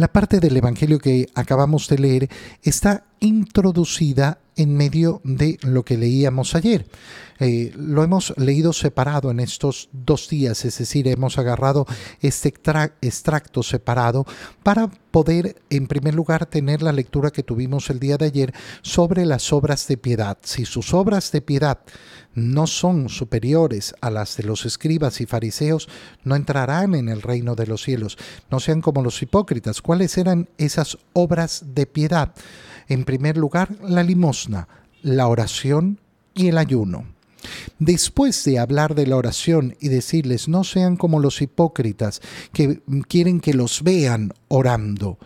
La parte del Evangelio que acabamos de leer está introducida en medio de lo que leíamos ayer. Eh, lo hemos leído separado en estos dos días, es decir, hemos agarrado este extracto separado para poder, en primer lugar, tener la lectura que tuvimos el día de ayer sobre las obras de piedad. Si sus obras de piedad no son superiores a las de los escribas y fariseos, no entrarán en el reino de los cielos. No sean como los hipócritas. ¿Cuáles eran esas obras de piedad? En primer lugar, la limosna, la oración y el ayuno. Después de hablar de la oración y decirles, no sean como los hipócritas que quieren que los vean orando,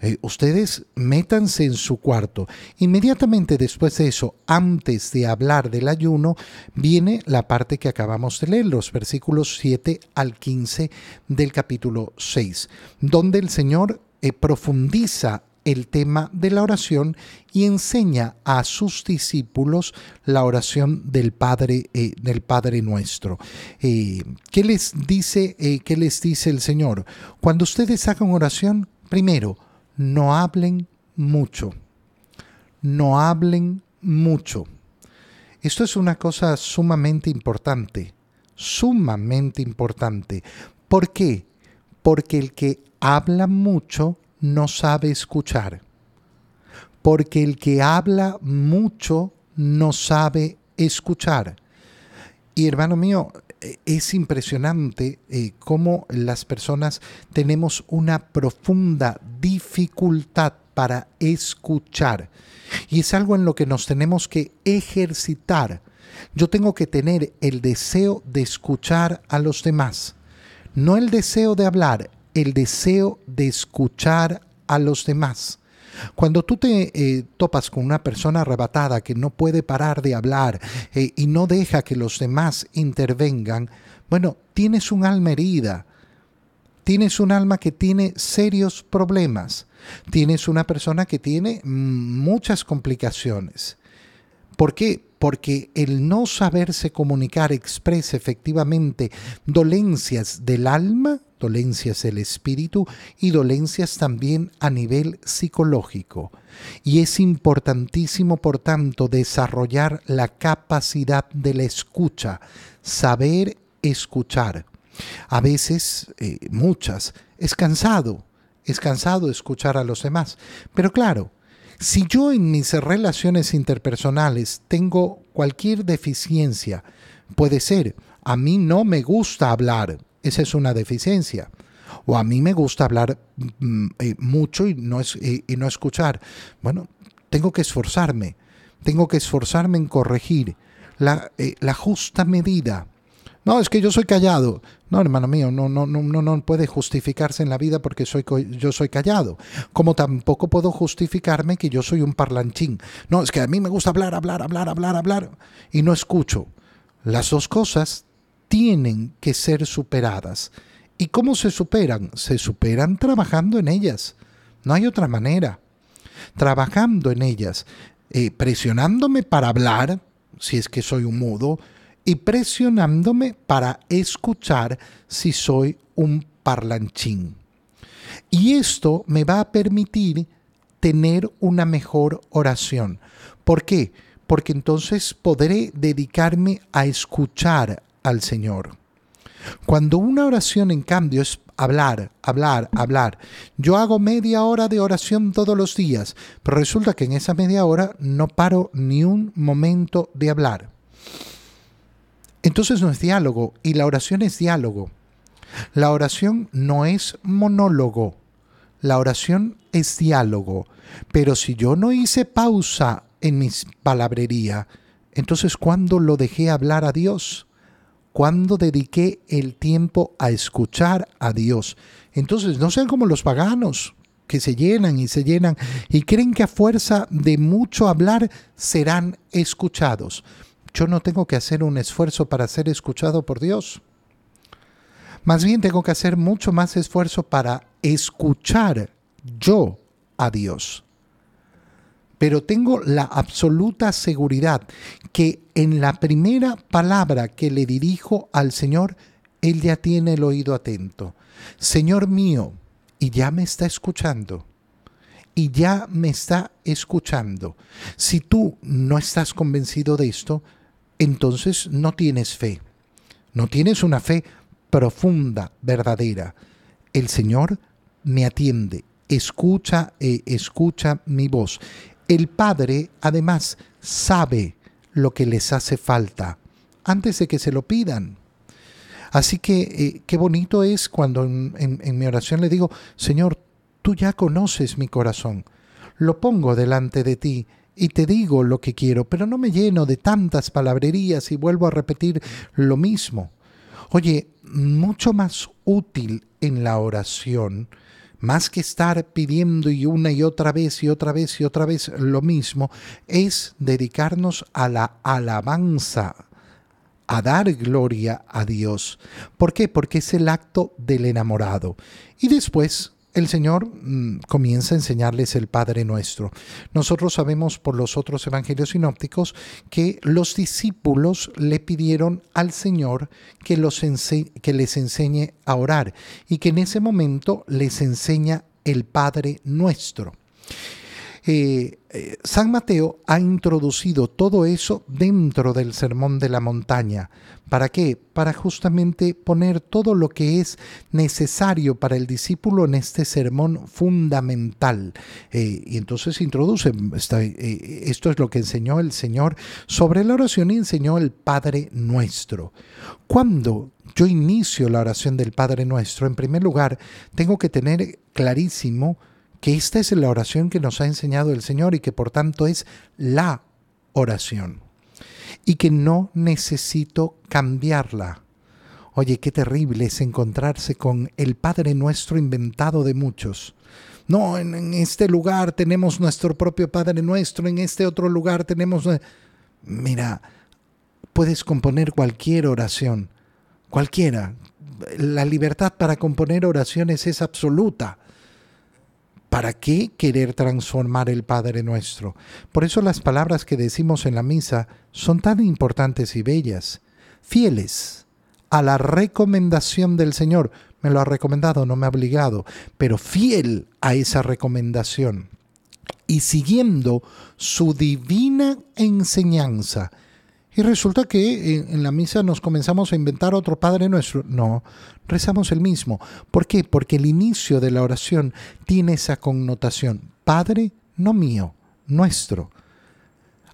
eh, ustedes métanse en su cuarto. Inmediatamente después de eso, antes de hablar del ayuno, viene la parte que acabamos de leer, los versículos 7 al 15 del capítulo 6, donde el Señor eh, profundiza el tema de la oración y enseña a sus discípulos la oración del Padre, eh, del Padre nuestro. Eh, ¿Qué les dice, eh, qué les dice el Señor? Cuando ustedes hagan oración, primero, no hablen mucho. No hablen mucho. Esto es una cosa sumamente importante, sumamente importante. ¿Por qué? Porque el que habla mucho no sabe escuchar, porque el que habla mucho no sabe escuchar. Y hermano mío, es impresionante eh, cómo las personas tenemos una profunda dificultad para escuchar. Y es algo en lo que nos tenemos que ejercitar. Yo tengo que tener el deseo de escuchar a los demás, no el deseo de hablar, el deseo de escuchar a los demás. Cuando tú te eh, topas con una persona arrebatada que no puede parar de hablar eh, y no deja que los demás intervengan, bueno, tienes un alma herida, tienes un alma que tiene serios problemas, tienes una persona que tiene muchas complicaciones. ¿Por qué? Porque el no saberse comunicar expresa efectivamente dolencias del alma dolencias del espíritu y dolencias también a nivel psicológico. Y es importantísimo, por tanto, desarrollar la capacidad de la escucha, saber escuchar. A veces, eh, muchas, es cansado, es cansado escuchar a los demás. Pero claro, si yo en mis relaciones interpersonales tengo cualquier deficiencia, puede ser, a mí no me gusta hablar, esa es una deficiencia. O a mí me gusta hablar mm, eh, mucho y no, es, y no escuchar. Bueno, tengo que esforzarme. Tengo que esforzarme en corregir la, eh, la justa medida. No, es que yo soy callado. No, hermano mío, no, no, no, no puede justificarse en la vida porque soy, yo soy callado. Como tampoco puedo justificarme que yo soy un parlanchín. No, es que a mí me gusta hablar, hablar, hablar, hablar, hablar y no escucho. Las dos cosas tienen que ser superadas. ¿Y cómo se superan? Se superan trabajando en ellas. No hay otra manera. Trabajando en ellas, eh, presionándome para hablar, si es que soy un mudo, y presionándome para escuchar si soy un parlanchín. Y esto me va a permitir tener una mejor oración. ¿Por qué? Porque entonces podré dedicarme a escuchar, al Señor. Cuando una oración, en cambio, es hablar, hablar, hablar. Yo hago media hora de oración todos los días, pero resulta que en esa media hora no paro ni un momento de hablar. Entonces no es diálogo y la oración es diálogo. La oración no es monólogo, la oración es diálogo. Pero si yo no hice pausa en mi palabrería, entonces ¿cuándo lo dejé hablar a Dios? cuando dediqué el tiempo a escuchar a Dios. Entonces, no sean como los paganos que se llenan y se llenan y creen que a fuerza de mucho hablar serán escuchados. Yo no tengo que hacer un esfuerzo para ser escuchado por Dios. Más bien tengo que hacer mucho más esfuerzo para escuchar yo a Dios pero tengo la absoluta seguridad que en la primera palabra que le dirijo al Señor, Él ya tiene el oído atento. Señor mío, y ya me está escuchando. Y ya me está escuchando. Si tú no estás convencido de esto, entonces no tienes fe. No tienes una fe profunda, verdadera. El Señor me atiende, escucha, eh, escucha mi voz. El Padre, además, sabe lo que les hace falta antes de que se lo pidan. Así que eh, qué bonito es cuando en, mi oración le digo, Señor, tú ya conoces mi corazón, lo pongo delante de ti y te digo lo que quiero, pero no me lleno de tantas palabrerías y vuelvo a repetir lo mismo. Oye, mucho más útil en la oración, más que estar pidiendo y una y otra vez y otra vez y otra vez lo mismo, es dedicarnos a la alabanza a dar gloria a Dios. ¿Por qué? Porque es el acto del enamorado. Y después el Señor mm, comienza a enseñarles el Padre Nuestro. Nosotros sabemos por los otros evangelios sinópticos que los discípulos le pidieron al Señor que, les enseñe a orar y que en ese momento les enseña el Padre Nuestro. Eh, eh, San Mateo ha introducido todo eso dentro del Sermón de la Montaña. ¿Para qué? Para justamente poner todo lo que es necesario para el discípulo en este sermón fundamental. Eh, y entonces introduce, esto es lo que enseñó el Señor sobre la oración y enseñó el Padre Nuestro. Cuando yo inicio la oración del Padre Nuestro, en primer lugar, tengo que tener clarísimo que esta es la oración que nos ha enseñado el Señor y que por tanto es la oración. Y que no necesito cambiarla. Oye, qué terrible es encontrarse con el Padre nuestro inventado de muchos. No, en, este lugar tenemos nuestro propio Padre nuestro, en este otro lugar tenemos... Mira, puedes componer cualquier oración, cualquiera. La libertad para componer oraciones es absoluta. ¿Para qué querer transformar el Padre nuestro? Por eso las palabras que decimos en la misa son tan importantes y bellas, fieles a la recomendación del Señor. Me lo ha recomendado, no me ha obligado, pero fiel a esa recomendación y siguiendo su divina enseñanza y resulta que en, la misa nos comenzamos a inventar otro Padre nuestro. No, rezamos el mismo. ¿Por qué? Porque el inicio de la oración tiene esa connotación. Padre, no mío, nuestro.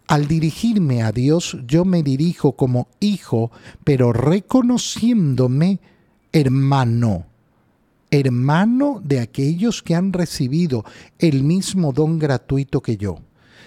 Al dirigirme a Dios, yo me dirijo como hijo, pero reconociéndome hermano, hermano de aquellos que han recibido el mismo don gratuito que yo.